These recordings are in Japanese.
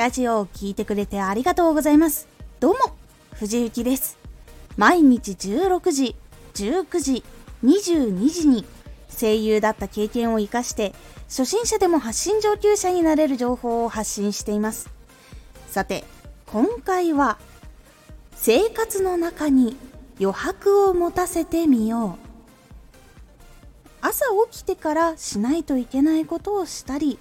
ラジオを聴いてくれてありがとうございます。どうも、藤幸です。毎日16時、19時、22時に声優だった経験を活かして、初心者でも発信上級者になれる情報を発信しています。さて、今回は、生活の中に余白を持たせてみよう。朝起きてからしないといけないことをしたり、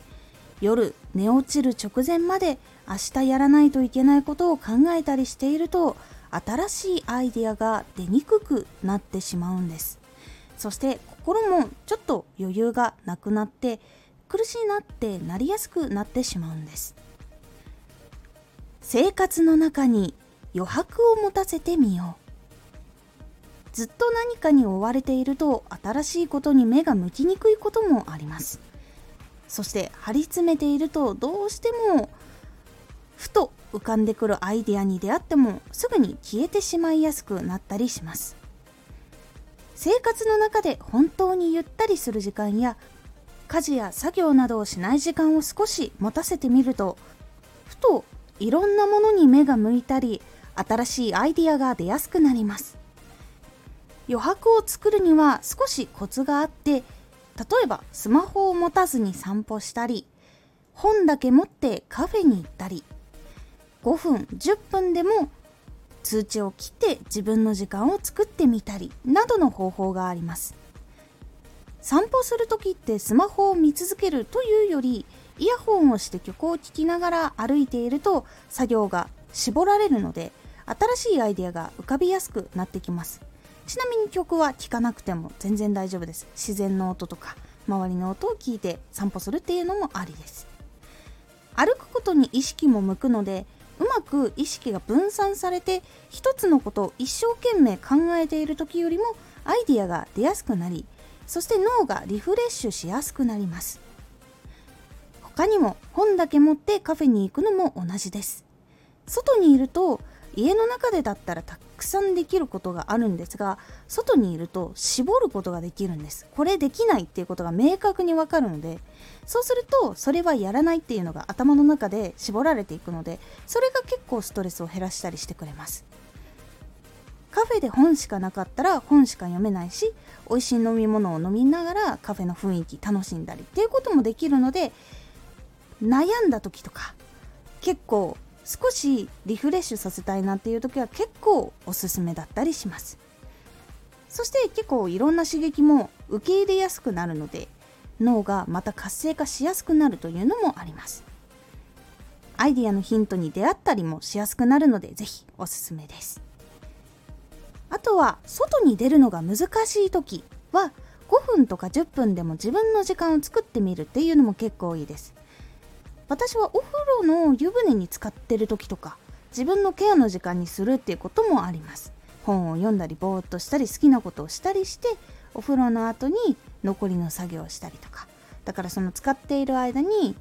夜寝落ちる直前まで明日やらないといけないことを考えたりしていると新しいアイデアが出にくくなってしまうんです。そして心もちょっと余裕がなくなって苦しいなってなりやすくなってしまうんです。生活の中に余白を持たせてみよう。ずっと何かに追われていると新しいことに目が向きにくいこともあります。そして張り詰めているとどうしてもふと浮かんでくるアイデアに出会ってもすぐに消えてしまいやすくなったりします。生活の中で本当にゆったりする時間や家事や作業などをしない時間を少し持たせてみるとふといろんなものに目が向いたり新しいアイデアが出やすくなります。余白を作るには少しコツがあって例えばスマホを持たずに散歩したり本だけ持ってカフェに行ったり5分10分でも通知を切って自分の時間を作ってみたりなどの方法があります。散歩する時ってスマホを見続けるというよりイヤホンをして曲を聴きながら歩いていると作業が絞られるので新しいアイデアが浮かびやすくなってきます。ちなみに曲は聴かなくても全然大丈夫です。自然の音とか周りの音を聞いて散歩するっていうのもありです。歩くことに意識も向くのでうまく意識が分散されて一つのことを一生懸命考えている時よりもアイディアが出やすくなりそして脳がリフレッシュしやすくなります。他にも本だけ持ってカフェに行くのも同じです。外にいると家の中でだったらたくさんできることがあるんですが外にいると絞ることができるんです。これできないっていうことが明確にわかるのでそうするとそれはやらないっていうのが頭の中で絞られていくのでそれが結構ストレスを減らしたりしてくれます。カフェで本しかなかったら本しか読めないし美味しい飲み物を飲みながらカフェの雰囲気楽しんだりっていうこともできるので悩んだ時とか結構少しリフレッシュさせたいなっていう時は結構おすすめだったりします。そして結構いろんな刺激も受け入れやすくなるので脳がまた活性化しやすくなるというのもあります。アイディアのヒントに出会ったりもしやすくなるのでぜひおすすめです。あとは外に出るのが難しい時は5分とか10分でも自分の時間を作ってみるっていうのも結構いいです。私はお風呂の湯船に浸かってる時とか自分のケアの時間にするっていうこともあります。本を読んだりぼーっとしたり好きなことをしたりしてお風呂の後に残りの作業をしたりとか。だからその使っている間に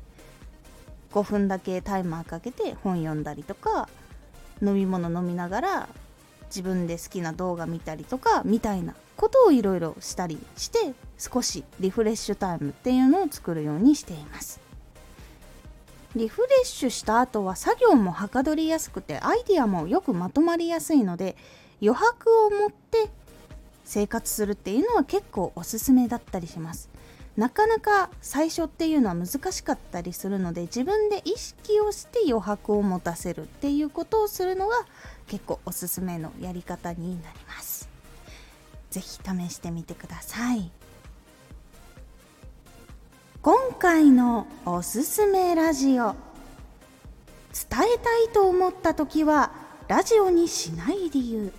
5分だけタイマーかけて本読んだりとか飲み物飲みながら自分で好きな動画見たりとかみたいなことをいろいろしたりして少しリフレッシュタイムっていうのを作るようにしています。リフレッシュした後は作業もはかどりやすくてアイディアもよくまとまりやすいので余白を持って生活するっていうのは結構おすすめだったりします。なかなか最初っていうのは難しかったりするので自分で意識をして余白を持たせるっていうことをするのが結構おすすめのやり方になります。是非試してみてください。回のおすすめラジオ。伝えたいと思った時はラジオにしない理由。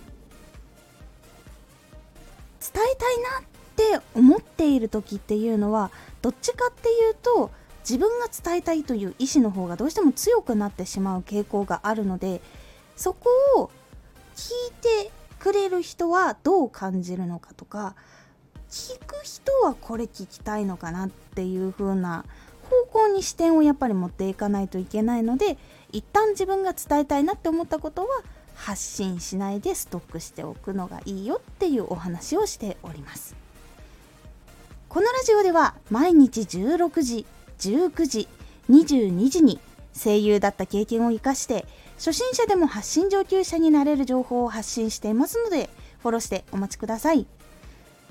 伝えたいなって思っている時っていうのはどっちかっていうと自分が伝えたいという意思の方がどうしても強くなってしまう傾向があるのでそこを聞いてくれる人はどう感じるのかとか聞く人はこれ聞きたいのかなっていう風な方向に視点をやっぱり持っていかないといけないので一旦自分が伝えたいなって思ったことは発信しないでストックしておくのがいいよっていうお話をしております。このラジオでは毎日16時19時22時に声優だった経験を生かして初心者でも発信上級者になれる情報を発信していますのでフォローしてお待ちください。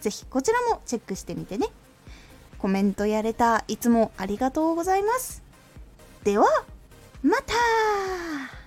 ぜひこちらもチェックしてみてね。コメントやれたいつもありがとうございます。ではまた!